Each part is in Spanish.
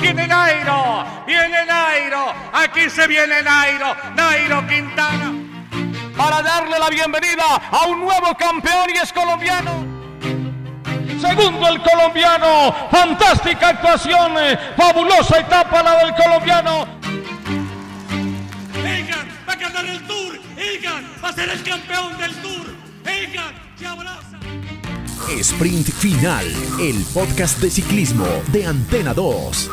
Viene Nairo, viene Nairo, aquí se viene Nairo, Nairo Quintana. Para darle la bienvenida a un nuevo campeón y es colombiano. Segundo el colombiano, fantástica actuación, fabulosa etapa la del colombiano. Egan va a ganar el Tour, Egan va a ser el campeón del Tour, Egan se abraza. Sprint Final, el podcast de ciclismo de Antena 2.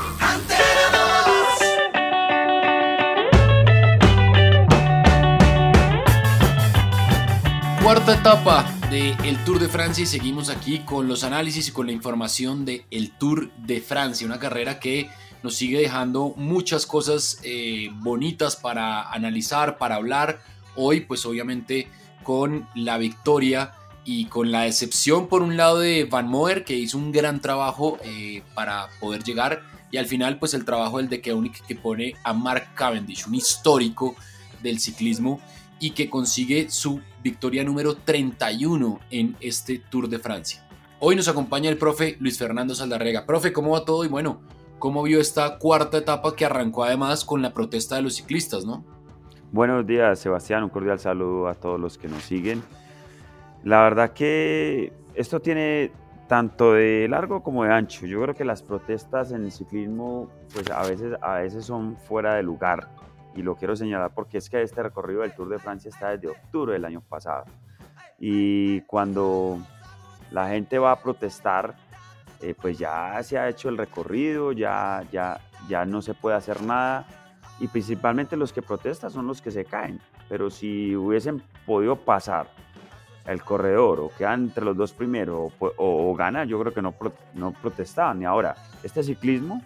Cuarta etapa del Tour de Francia y seguimos aquí con los análisis y con la información del el Tour de Francia, una carrera que nos sigue dejando muchas cosas eh, bonitas para analizar, para hablar. Hoy pues obviamente con la victoria y con la excepción por un lado de Van Moer que hizo un gran trabajo eh, para poder llegar y al final pues el trabajo del de Keunig que pone a Mark Cavendish, un histórico del ciclismo y que consigue su victoria número 31 en este Tour de Francia. Hoy nos acompaña el profe Luis Fernando Saldarrega. Profe, ¿cómo va todo? Y bueno, ¿cómo vio esta cuarta etapa que arrancó además con la protesta de los ciclistas, no? Buenos días, Sebastián. Un cordial saludo a todos los que nos siguen. La verdad que esto tiene tanto de largo como de ancho. Yo creo que las protestas en el ciclismo pues a veces, a veces son fuera de lugar. Y lo quiero señalar porque es que este recorrido del Tour de Francia está desde octubre del año pasado. Y cuando la gente va a protestar, eh, pues ya se ha hecho el recorrido, ya, ya, ya no se puede hacer nada. Y principalmente los que protestan son los que se caen. Pero si hubiesen podido pasar el corredor o quedan entre los dos primeros o, gana, yo creo que no, no protestaban. Y ahora, este ciclismo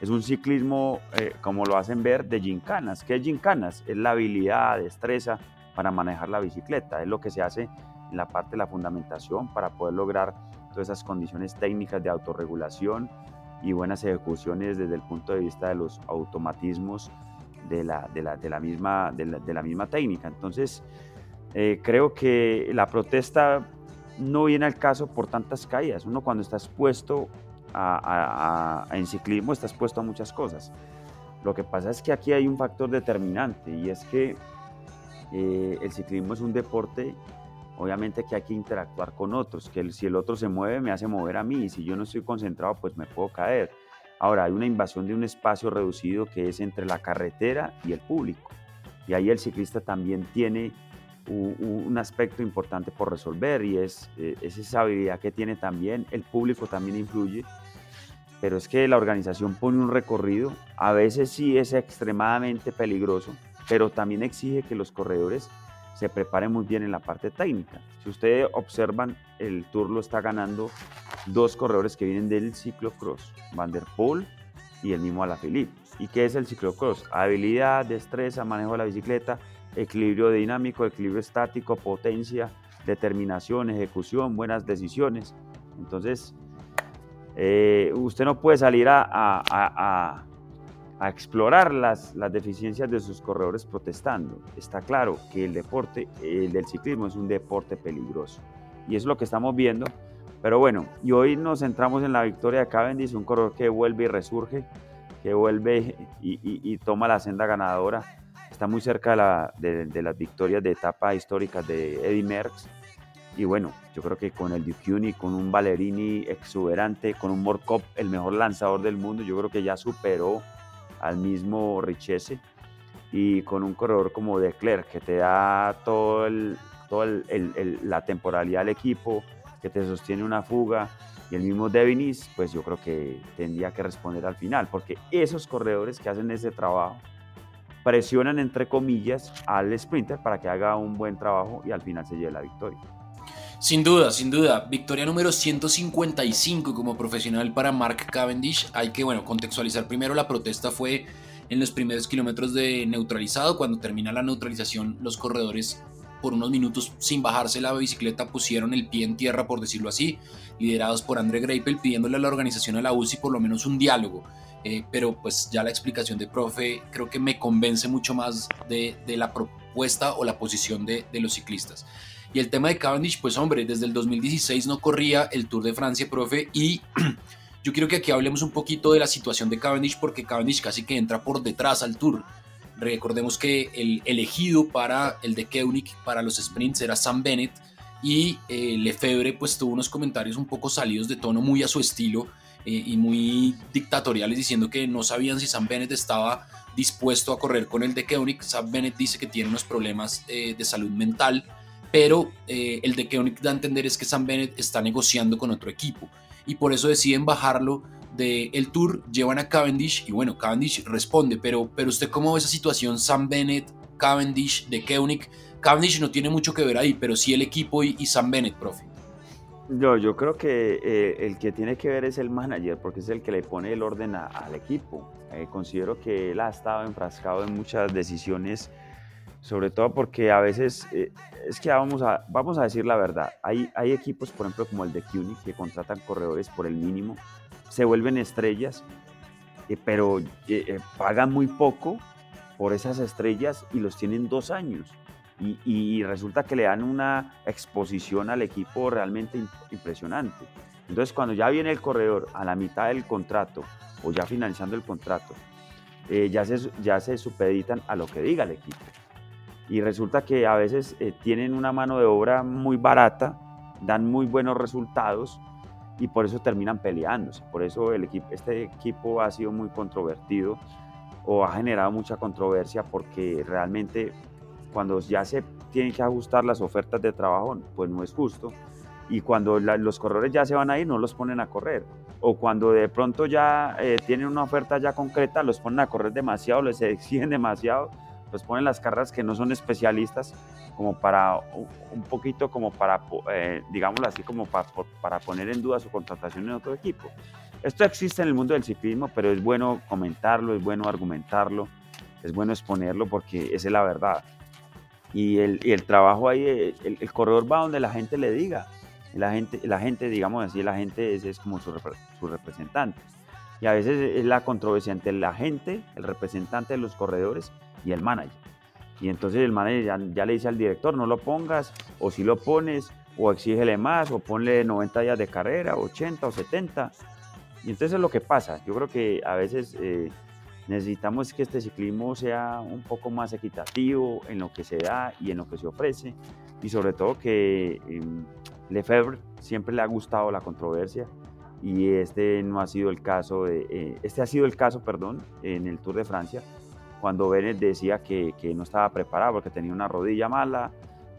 es un ciclismo, eh, como lo hacen ver, de gincanas. ¿Qué es gincanas? Es la habilidad, destreza para manejar la bicicleta. Es lo que se hace en la parte de la fundamentación para poder lograr todas esas condiciones técnicas de autorregulación y buenas ejecuciones desde el punto de vista de los automatismos de la, de la, de la misma, de la, de la misma técnica. Entonces, eh, creo que la protesta no viene al caso por tantas caídas. Uno cuando está expuesto a, en ciclismo está expuesto a muchas cosas. Lo que pasa es que aquí hay un factor determinante y es que eh, el ciclismo es un deporte, obviamente que hay que interactuar con otros, que si el otro se mueve me hace mover a mí y si yo no estoy concentrado pues me puedo caer. Ahora hay una invasión de un espacio reducido que es entre la carretera y el público y ahí el ciclista también tiene un, aspecto importante por resolver y es, eh, es, esa habilidad que tiene también, el público también influye, pero es que la organización pone un recorrido, a veces sí es extremadamente peligroso, pero también exige que los corredores se preparen muy bien en la parte técnica. Si ustedes observan, el Tour lo está ganando dos corredores que vienen del ciclocross, Van der Poel y el mismo Alaphilippe. ¿Y qué es el ciclocross? Habilidad, destreza, manejo de la bicicleta, equilibrio dinámico, equilibrio estático, potencia, determinación, ejecución, buenas decisiones. Entonces, eh, usted no puede salir a, explorar las, las, deficiencias de sus corredores protestando. Está claro que el deporte, el del ciclismo, es un deporte peligroso. Y es lo que estamos viendo. Pero bueno, y hoy nos centramos en la victoria de Cavendish, un corredor que vuelve y resurge, que vuelve y toma la senda ganadora está muy cerca de, las victorias de etapa históricas de Eddie Merckx. Y bueno, yo creo que con el Ducuni, con un Ballerini exuberante, con un Morkov, el mejor lanzador del mundo, yo creo que ya superó al mismo Richese. Y con un corredor como De Klerk, que te da todo toda la temporalidad del equipo, que te sostiene una fuga, y el mismo Devinis, pues yo creo que tendría que responder al final, porque esos corredores que hacen ese trabajo presionan entre comillas al sprinter para que haga un buen trabajo y al final se lleve la victoria. Sin duda, sin duda. Victoria número 155 como profesional para Mark Cavendish. Hay que, bueno, contextualizar primero. La protesta fue en los primeros kilómetros de neutralizado. Cuando termina la neutralización, los corredores por unos minutos sin bajarse la bicicleta pusieron el pie en tierra, por decirlo así, liderados por André Greipel, pidiéndole a la organización a la UCI por lo menos un diálogo. Eh, pero pues ya la explicación de profe creo que me convence mucho más de, la propuesta o la posición de, de los ciclistas. Y el tema de Cavendish, pues hombre, desde el 2016 no corría el Tour de Francia, profe, y yo quiero que aquí hablemos un poquito de la situación de Cavendish, porque Cavendish casi que entra por detrás al Tour. Recordemos que el elegido para el de Keunig, para los sprints, era Sam Bennett, y eh, Lefebvre pues tuvo unos comentarios un poco salidos de tono muy a su estilo eh, y muy dictatoriales diciendo que no sabían si Sam Bennett estaba dispuesto a correr con el de Keunig. Sam Bennett dice que tiene unos problemas eh, de salud mental pero eh, el de que da a entender es que Sam Bennett está negociando con otro equipo y por eso deciden bajarlo del el tour, llevan a Cavendish y bueno, Cavendish responde, pero, pero usted cómo ve esa situación, Sam Bennett, Cavendish, de Koenig, Cavendish no tiene mucho que ver ahí, pero sí el equipo y, Sam Bennett, profe. Yo, yo creo que eh, el que tiene que ver es el manager, porque es el que le pone el orden al equipo. Eh, considero que él ha estado enfrascado en muchas decisiones sobre todo porque a veces, eh, es que vamos a, vamos a decir la verdad, hay, hay equipos, por ejemplo, como el de CUNY, que contratan corredores por el mínimo, se vuelven estrellas, eh, pero eh, pagan muy poco por esas estrellas y los tienen dos años. Y, y, resulta que le dan una exposición al equipo realmente impresionante. Entonces, cuando ya viene el corredor a la mitad del contrato o ya finalizando el contrato, ya, se, ya se supeditan a lo que diga el equipo y resulta que a veces eh, tienen una mano de obra muy barata, dan muy buenos resultados y por eso terminan peleándose. Por eso el equipo, este equipo ha sido muy controvertido o ha generado mucha controversia porque realmente cuando ya se tienen que ajustar las ofertas de trabajo, pues no es justo. Y cuando los corredores ya se van a ir, no los ponen a correr. O cuando de pronto ya eh, tienen una oferta ya concreta, los ponen a correr demasiado, les exigen demasiado pues ponen las carreras que no son especialistas como para un poquito como para, eh, digámoslo así, como para, para poner en duda su contratación en otro equipo. Esto existe en el mundo del ciclismo, pero es bueno comentarlo, es bueno argumentarlo, es bueno exponerlo porque esa es la verdad. Y el, y el trabajo ahí, el, corredor va donde la gente le diga. La gente, la gente digamos así, la gente es, es como su, su representante. Y a veces es la controversia entre la gente, el representante de los corredores y el manager. Y entonces el manager ya, le dice al director, no lo pongas, o si lo pones, o exígele más, o ponle 90 días de carrera, 80 o 70. Y entonces es lo que pasa. Yo creo que a veces eh, necesitamos que este ciclismo sea un poco más equitativo en lo que se da y en lo que se ofrece. Y sobre todo que eh, Lefebvre siempre le ha gustado la controversia y este no ha sido el caso de, eh, este ha sido el caso, perdón, en el Tour de Francia cuando Bennett decía que, que, no estaba preparado porque tenía una rodilla mala,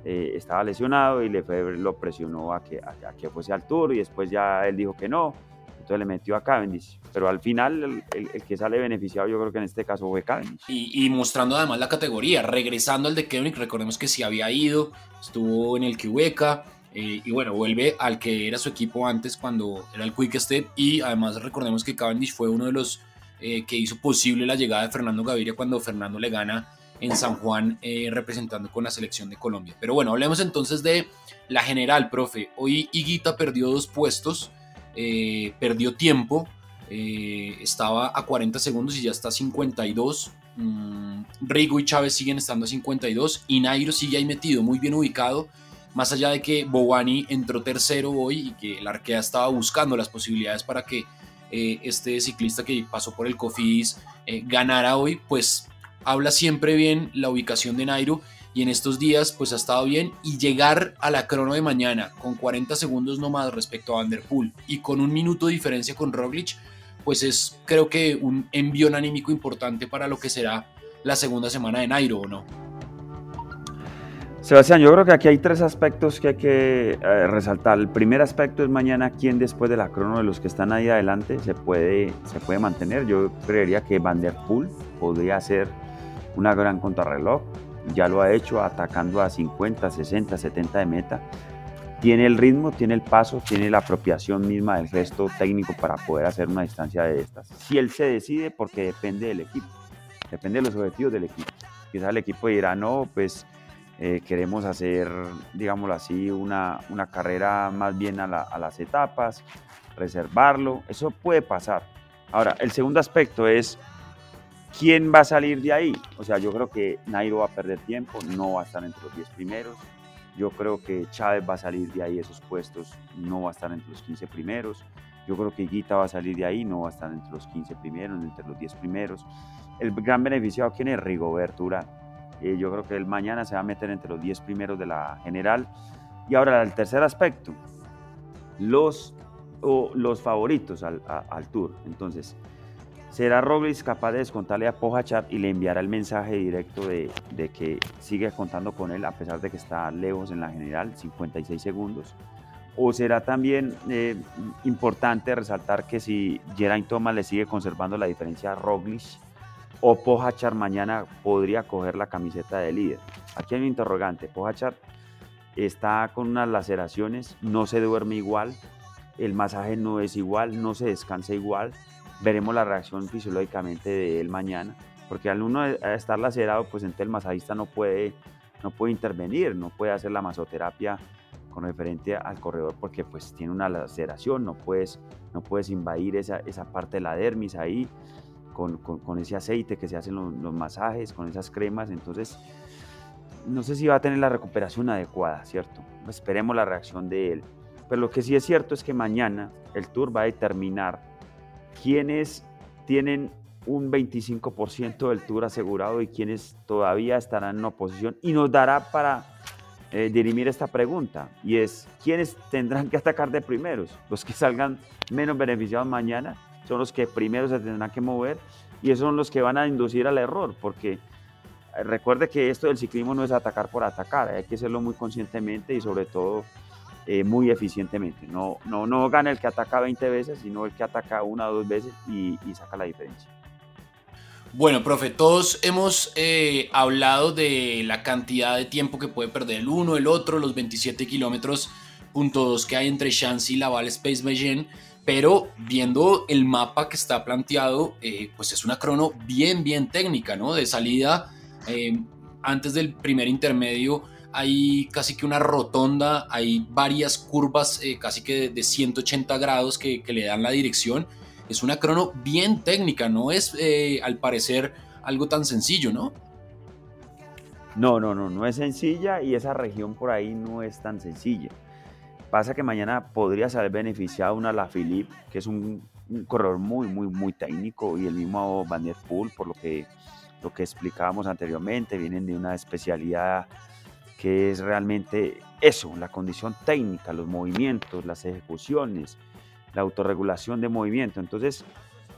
eh, estaba lesionado y Lefebvre lo presionó a que, a, que fuese al Tour y después ya él dijo que no, entonces le metió a Cavendish. Pero al final el, el, que sale beneficiado yo creo que en este caso fue Cavendish. Y, y mostrando además la categoría, regresando al de Kevin, recordemos que sí había ido, estuvo en el Kiweka, eh, y bueno, vuelve al que era su equipo antes cuando era el Quick Step y además recordemos que Cavendish fue uno de los eh, que hizo posible la llegada de Fernando Gaviria cuando Fernando le gana en San Juan eh, representando con la selección de Colombia. Pero bueno, hablemos entonces de la general, profe. Hoy Higuita perdió dos puestos, eh, perdió tiempo, estaba a 40 segundos y ya está a 52. Mm, Rigo y Chávez siguen estando a 52 y Nairo sigue ahí metido, muy bien ubicado. Más allá de que Bobani entró tercero hoy y que el Arkea estaba buscando las posibilidades para que eh, este ciclista que pasó por el Cofidis eh, ganara hoy, pues habla siempre bien la ubicación de Nairo y en estos días pues ha estado bien y llegar a la crono de mañana con 40 segundos no más respecto a Vanderpool y con un minuto de diferencia con Roglic, pues es creo que un envío anímico importante para lo que será la segunda semana de Nairo, ¿o no? Sebastián, yo creo que aquí hay tres aspectos que hay que eh, resaltar. El primer aspecto es mañana quién después de la crono de los que están ahí adelante se puede, se puede mantener. Yo creería que Van der Poel podría ser una gran contrarreloj. Ya lo ha hecho atacando a 50, 60, 70 de meta. tiene el ritmo, tiene el paso, tiene la apropiación misma del gesto técnico para poder hacer una distancia de estas. Si él se decide, porque depende del equipo, depende de los objetivos del equipo. Quizás el equipo dirá, no, pues eh, queremos hacer, digámoslo así, una, una carrera más bien a, a las etapas, reservarlo, eso puede pasar. Ahora, el segundo aspecto es quién va a salir de ahí. O sea, yo creo que Nairo va a perder tiempo, no va a estar entre los 10 primeros. Yo creo que Chávez va a salir de ahí esos puestos, no va a estar entre los 15 primeros. Yo creo que Guita va a salir de ahí, no va a estar entre los 15 primeros, entre los 10 primeros. El gran beneficiado, ¿quién es? Rigobert Urán. Eh, yo creo que él mañana se va a meter entre los 10 primeros de la general. Y ahora el tercer aspecto, los, los favoritos al, Tour. Entonces, ¿Será Roglic capaz de descontarle a Pojachar y le enviará el mensaje directo de, que sigue contando con él a pesar de que está lejos en la general, 56 segundos? ¿O será también eh, importante resaltar que si Geraint Thomas le sigue conservando la diferencia a Roglic o Pojachar mañana podría coger la camiseta de líder? Aquí hay un interrogante. Pojachar está con unas laceraciones, no se duerme igual, el masaje no es igual, no se descansa igual veremos la reacción fisiológicamente de él mañana, porque al uno estar lacerado, pues entonces el masajista no puede, no puede intervenir, no puede hacer la masoterapia con referente al corredor porque pues tiene una laceración, no puedes, no puedes invadir esa, esa parte de la dermis ahí con, ese aceite que se hacen los, los, masajes, con esas cremas, entonces no sé si va a tener la recuperación adecuada, ¿cierto? Esperemos la reacción de él. Pero lo que sí es cierto es que mañana el Tour va a determinar quienes tienen un 25% del tour asegurado y quienes todavía estarán en oposición y nos dará para eh, dirimir esta pregunta y es quiénes tendrán que atacar de primeros los que salgan menos beneficiados mañana son los que primero se tendrán que mover y esos son los que van a inducir al error porque eh, recuerde que esto del ciclismo no es atacar por atacar hay que hacerlo muy conscientemente y sobre todo eh, muy eficientemente. No, no, no gana el que ataca 20 veces, sino el que ataca una o dos veces y, saca la diferencia. Bueno, profe, todos hemos eh, hablado de la cantidad de tiempo que puede perder el uno, el otro, los 27 kilómetros punto dos que hay entre Chancy y Laval Space Beijing, pero viendo el mapa que está planteado, eh, pues es una crono bien, bien técnica, ¿no? De salida, antes del primer intermedio, hay casi que una rotonda, hay varias curvas eh, casi que de 180 grados que, le dan la dirección. Es una crono bien técnica, no es eh, al parecer algo tan sencillo, ¿no? No, no, no, no es sencilla y esa región por ahí no es tan sencilla. Pasa que mañana podría ser beneficiado una La Philippe, que es un, corredor muy, muy, muy técnico y el mismo Van der Poel, por lo que, lo que explicábamos anteriormente, vienen de una especialidad que es realmente eso, la condición técnica, los movimientos, las ejecuciones, la autorregulación de movimiento. Entonces,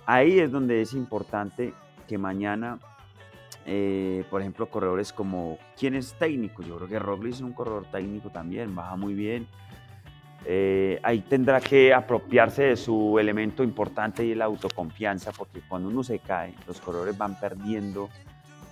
ahí es donde es importante que mañana, eh, por ejemplo, corredores como, ¿quién es técnico? Yo creo que Roglic es un corredor técnico también, baja muy bien. Eh, ahí tendrá que apropiarse de su elemento importante y la autoconfianza, porque cuando uno se cae, los corredores van perdiendo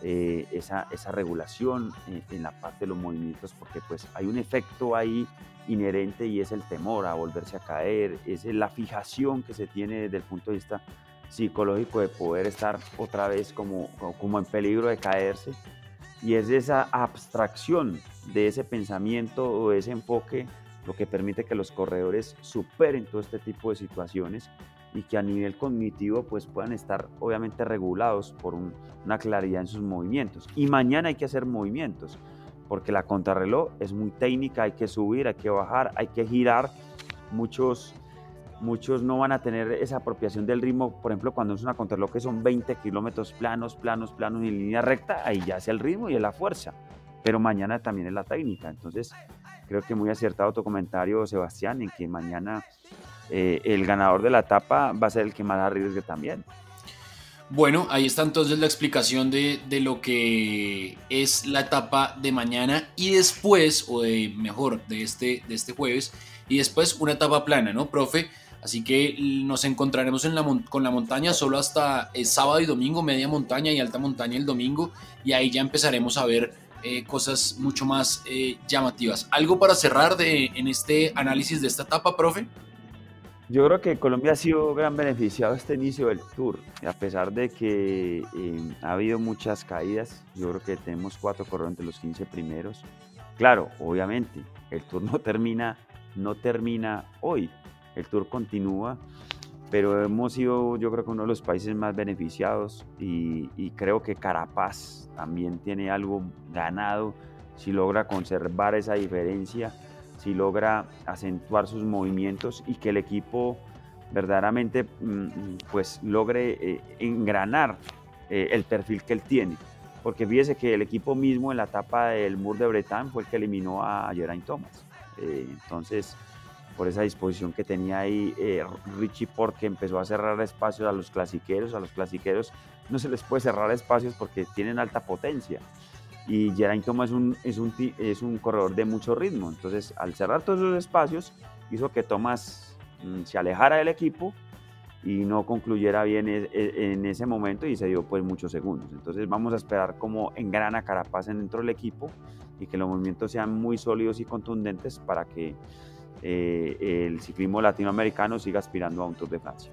eh, esa, esa, regulación en, la parte de los movimientos, porque pues hay un efecto ahí inherente y es el temor a volverse a caer, es la fijación que se tiene desde el punto de vista psicológico de poder estar otra vez como, como en peligro de caerse. Y es esa abstracción de ese pensamiento o ese enfoque lo que permite que los corredores superen todo este tipo de situaciones y que a nivel cognitivo pues puedan estar obviamente regulados por una claridad en sus movimientos. Y mañana hay que hacer movimientos, porque la contrarreloj es muy técnica, hay que subir, hay que bajar, hay que girar. Muchos, muchos no van a tener esa apropiación del ritmo, por ejemplo, cuando es una contrarreloj que son 20 kilómetros planos, planos, planos en línea recta, ahí ya es el ritmo y es la fuerza. Pero mañana también es la técnica. Entonces, creo que muy acertado tu comentario, Sebastián, en que mañana eh, el ganador de la etapa va a ser el que más arriesgue también. Bueno, ahí está entonces la explicación de, lo que es la etapa de mañana y después, o de mejor, de este, de este jueves, y después una etapa plana, ¿no, profe? Así que nos encontraremos en la, con la montaña solo hasta el sábado y domingo, media montaña y alta montaña el domingo, y ahí ya empezaremos a ver eh, cosas mucho más eh, llamativas. ¿Algo para cerrar de, en este análisis de esta etapa, profe? Yo creo que Colombia ha sido gran beneficiado este inicio del Tour, a pesar de que eh, ha habido muchas caídas. Yo creo que tenemos cuatro corredores entre los 15 primeros. Claro, obviamente, el Tour no termina, no termina hoy. El Tour continúa, pero hemos sido, yo creo que uno de los países más beneficiados y, creo que Carapaz también tiene algo ganado si logra conservar esa diferencia si logra acentuar sus movimientos y que el equipo verdaderamente mm, pues logre eh, engranar eh, el perfil que él tiene. Porque fíjese que el equipo mismo en la etapa del Mur de Bretagne fue el que eliminó a Geraint Thomas. Eh, entonces, por esa disposición que tenía ahí Richie porque empezó a cerrar espacios a los clasiqueros. A los clasiqueros no se les puede cerrar espacios porque tienen alta potencia y Geraint Thomas es un, es, un, es un corredor de mucho ritmo. Entonces, al cerrar todos esos espacios, hizo que Thomas mm, se alejara del equipo y no concluyera bien e, e, en ese momento y se dio pues muchos segundos. Entonces vamos a esperar cómo engrana Carapaz dentro del equipo y que los movimientos sean muy sólidos y contundentes para que eh, el ciclismo latinoamericano siga aspirando a un Tour de Francia.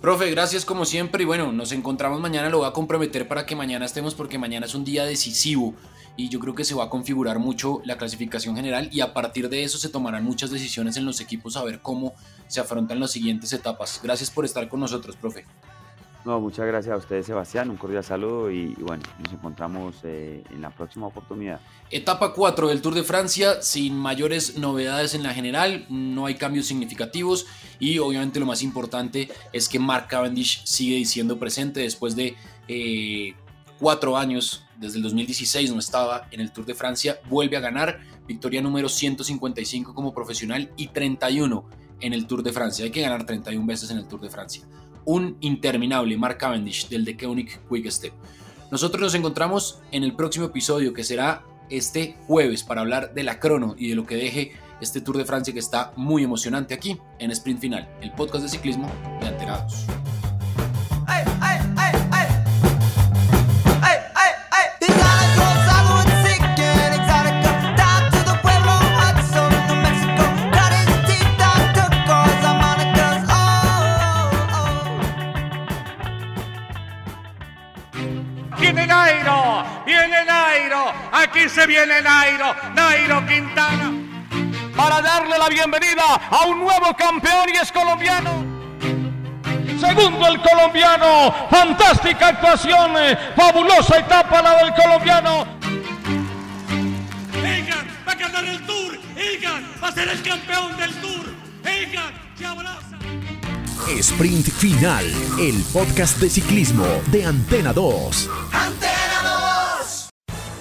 Profe, gracias como siempre y bueno, nos encontramos mañana, lo voy a comprometer para que mañana estemos porque mañana es un día decisivo y yo creo que se va a configurar mucho la clasificación general y a partir de eso se tomarán muchas decisiones en los equipos a ver cómo se afrontan las siguientes etapas. Gracias por estar con nosotros, profe. No, muchas gracias a ustedes, Sebastián. Un cordial saludo y, bueno, nos encontramos eh, en la próxima oportunidad. Etapa 4 del Tour de Francia, sin mayores novedades en la general, no hay cambios significativos y obviamente lo más importante es que Mark Cavendish sigue siendo presente después de eh, cuatro años, desde el 2016 no estaba en el Tour de Francia, vuelve a ganar, victoria número 155 como profesional y 31 en el Tour de Francia. Hay que ganar 31 veces en el Tour de Francia un interminable Mark Cavendish del The Koenig Quick Step. Nosotros nos encontramos en el próximo episodio que será este jueves para hablar de la crono y de lo que deje este Tour de Francia que está muy emocionante aquí en Sprint Final, el podcast de ciclismo de Anterados. Aquí se viene Nairo, Nairo Quintana. Para darle la bienvenida a un nuevo campeón y es colombiano. Segundo el colombiano, fantástica actuación, eh, fabulosa etapa la del colombiano. Egan va a ganar el Tour, Egan va a ser el campeón del Tour, Egan se abraza. Sprint Final, el podcast de ciclismo de Antena 2.